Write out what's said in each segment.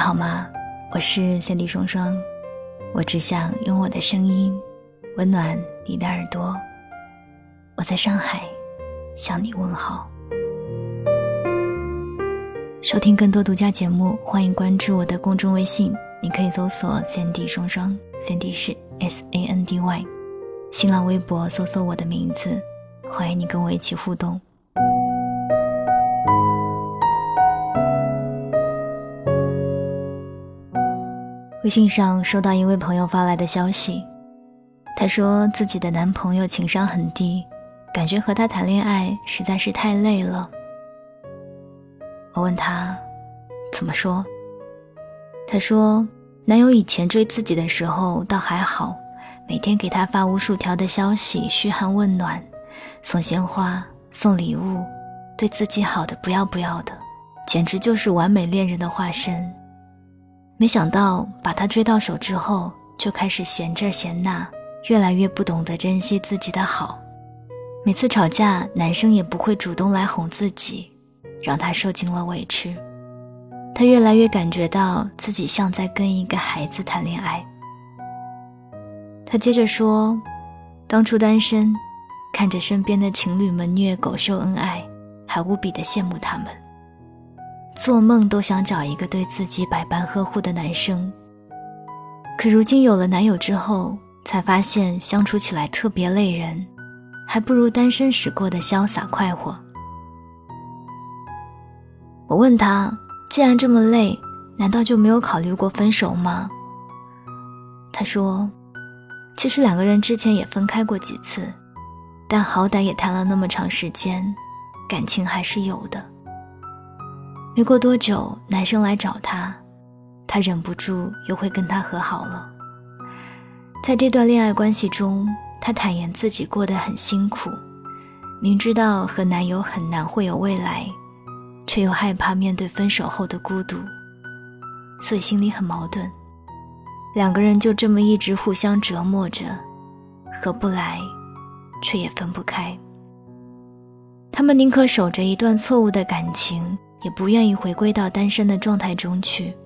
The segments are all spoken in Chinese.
好吗？我是三 D 双双，我只想用我的声音温暖你的耳朵。我在上海向你问好。收听更多独家节目，欢迎关注我的公众微信，你可以搜索三 D 双双，三 D 是 S A N D Y。新浪微博搜索我的名字，欢迎你跟我一起互动。微信上收到一位朋友发来的消息，她说自己的男朋友情商很低，感觉和他谈恋爱实在是太累了。我问她怎么说，她说男友以前追自己的时候倒还好，每天给她发无数条的消息嘘寒问暖，送鲜花送礼物，对自己好的不要不要的，简直就是完美恋人的化身。没想到把他追到手之后，就开始嫌这嫌那，越来越不懂得珍惜自己的好。每次吵架，男生也不会主动来哄自己，让他受尽了委屈。他越来越感觉到自己像在跟一个孩子谈恋爱。他接着说：“当初单身，看着身边的情侣们虐狗秀恩爱，还无比的羡慕他们。”做梦都想找一个对自己百般呵护的男生。可如今有了男友之后，才发现相处起来特别累人，还不如单身时过得潇洒快活。我问他：“既然这么累，难道就没有考虑过分手吗？”他说：“其实两个人之前也分开过几次，但好歹也谈了那么长时间，感情还是有的。”没过多久，男生来找她，她忍不住又会跟他和好了。在这段恋爱关系中，她坦言自己过得很辛苦，明知道和男友很难会有未来，却又害怕面对分手后的孤独，所以心里很矛盾。两个人就这么一直互相折磨着，合不来，却也分不开。他们宁可守着一段错误的感情。也不愿意回归到单身的状态中去，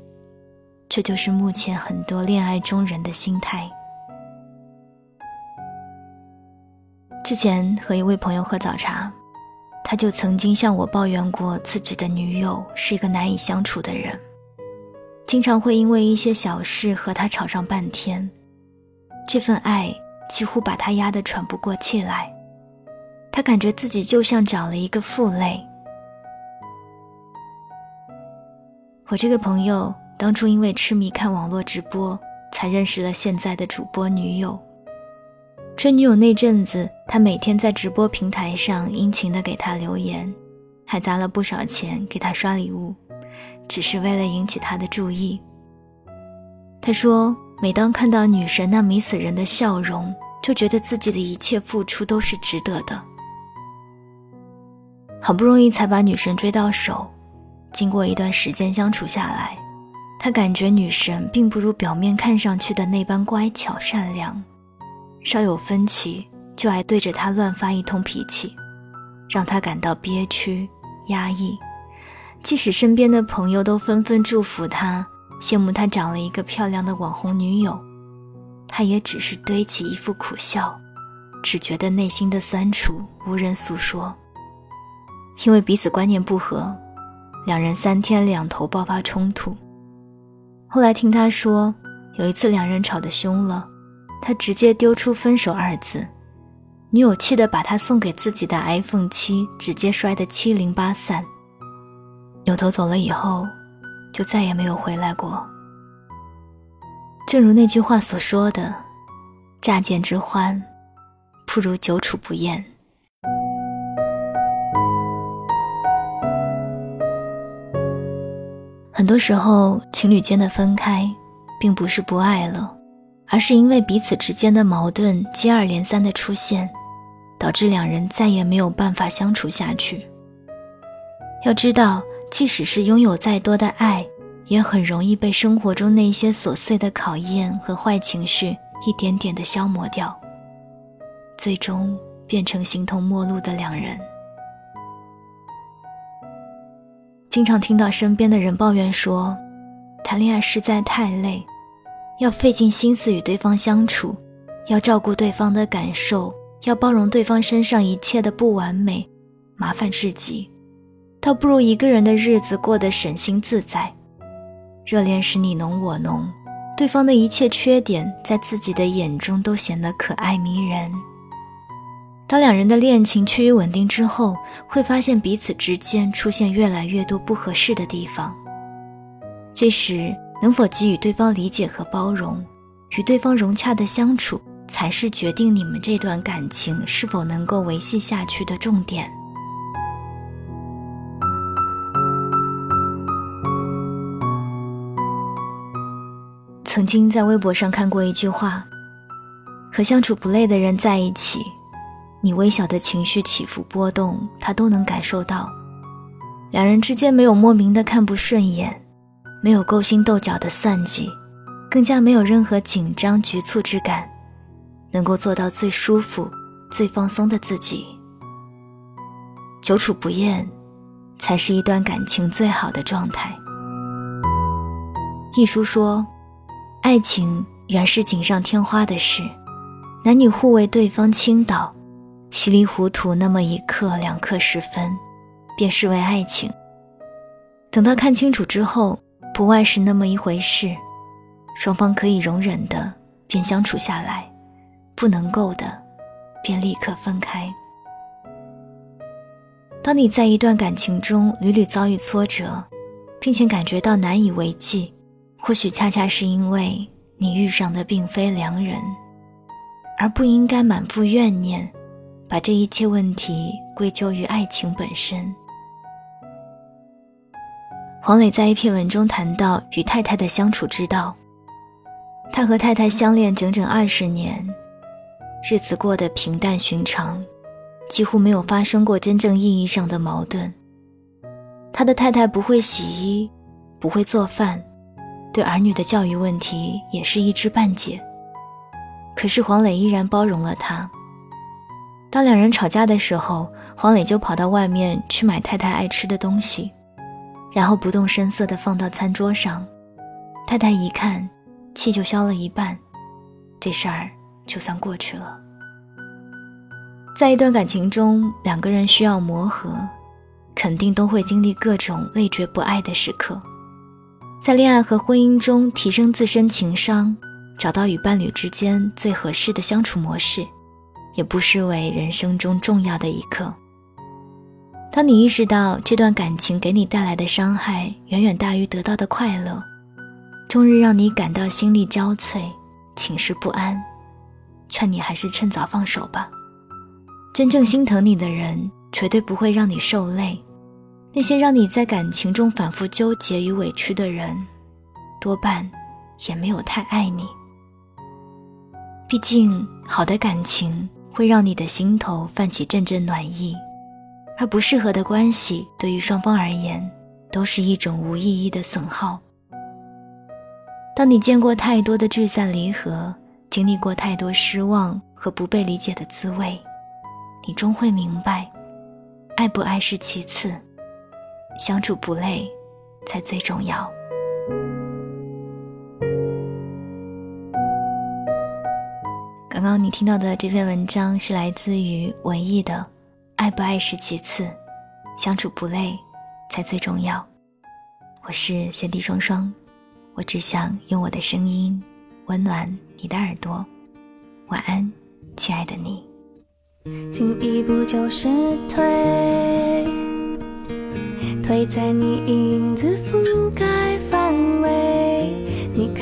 这就是目前很多恋爱中人的心态。之前和一位朋友喝早茶，他就曾经向我抱怨过自己的女友是一个难以相处的人，经常会因为一些小事和他吵上半天，这份爱几乎把他压得喘不过气来，他感觉自己就像找了一个负累。我这个朋友当初因为痴迷看网络直播，才认识了现在的主播女友。追女友那阵子，他每天在直播平台上殷勤地给她留言，还砸了不少钱给她刷礼物，只是为了引起她的注意。他说，每当看到女神那迷死人的笑容，就觉得自己的一切付出都是值得的。好不容易才把女神追到手。经过一段时间相处下来，他感觉女神并不如表面看上去的那般乖巧善良，稍有分歧就爱对着他乱发一通脾气，让他感到憋屈压抑。即使身边的朋友都纷纷祝福他，羡慕他找了一个漂亮的网红女友，他也只是堆起一副苦笑，只觉得内心的酸楚无人诉说，因为彼此观念不合。两人三天两头爆发冲突，后来听他说，有一次两人吵得凶了，他直接丢出“分手”二字，女友气得把他送给自己的 iPhone 七直接摔得七零八散。扭头走了以后，就再也没有回来过。正如那句话所说的：“乍见之欢，不如久处不厌。”很多时候，情侣间的分开，并不是不爱了，而是因为彼此之间的矛盾接二连三的出现，导致两人再也没有办法相处下去。要知道，即使是拥有再多的爱，也很容易被生活中那些琐碎的考验和坏情绪一点点的消磨掉，最终变成形同陌路的两人。经常听到身边的人抱怨说：“谈恋爱实在太累，要费尽心思与对方相处，要照顾对方的感受，要包容对方身上一切的不完美，麻烦至极，倒不如一个人的日子过得省心自在。热恋时你侬我侬，对方的一切缺点在自己的眼中都显得可爱迷人。当两人的恋情趋于稳定之后，会发现彼此之间出现越来越多不合适的地方。这时，能否给予对方理解和包容，与对方融洽的相处，才是决定你们这段感情是否能够维系下去的重点。曾经在微博上看过一句话：“和相处不累的人在一起。”你微小的情绪起伏波动，他都能感受到。两人之间没有莫名的看不顺眼，没有勾心斗角的算计，更加没有任何紧张局促之感，能够做到最舒服、最放松的自己。久处不厌，才是一段感情最好的状态。一书说，爱情原是锦上添花的事，男女互为对方倾倒。稀里糊涂那么一刻两刻时分，便视为爱情。等到看清楚之后，不外是那么一回事。双方可以容忍的，便相处下来；不能够的，便立刻分开。当你在一段感情中屡屡遭遇挫折，并且感觉到难以为继，或许恰恰是因为你遇上的并非良人，而不应该满腹怨念。把这一切问题归咎于爱情本身。黄磊在一篇文中谈到与太太的相处之道。他和太太相恋整整二十年，日子过得平淡寻常，几乎没有发生过真正意义上的矛盾。他的太太不会洗衣，不会做饭，对儿女的教育问题也是一知半解。可是黄磊依然包容了他。当两人吵架的时候，黄磊就跑到外面去买太太爱吃的东西，然后不动声色地放到餐桌上。太太一看，气就消了一半，这事儿就算过去了。在一段感情中，两个人需要磨合，肯定都会经历各种累觉不爱的时刻。在恋爱和婚姻中提升自身情商，找到与伴侣之间最合适的相处模式。也不失为人生中重要的一刻。当你意识到这段感情给你带来的伤害远远大于得到的快乐，终日让你感到心力交瘁、寝食不安，劝你还是趁早放手吧。真正心疼你的人，绝对不会让你受累；那些让你在感情中反复纠结与委屈的人，多半也没有太爱你。毕竟，好的感情。会让你的心头泛起阵阵暖意，而不适合的关系对于双方而言都是一种无意义的损耗。当你见过太多的聚散离合，经历过太多失望和不被理解的滋味，你终会明白，爱不爱是其次，相处不累才最重要。刚刚你听到的这篇文章是来自于文艺的，爱不爱是其次，相处不累才最重要。我是三 D 双双，我只想用我的声音温暖你的耳朵。晚安，亲爱的你。进一步就是退，退在你影子覆盖范围，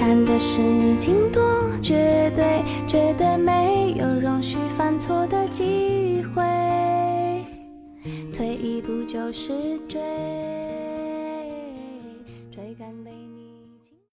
看的事情多绝对。绝对没有容许犯错的机会，退一步就是追，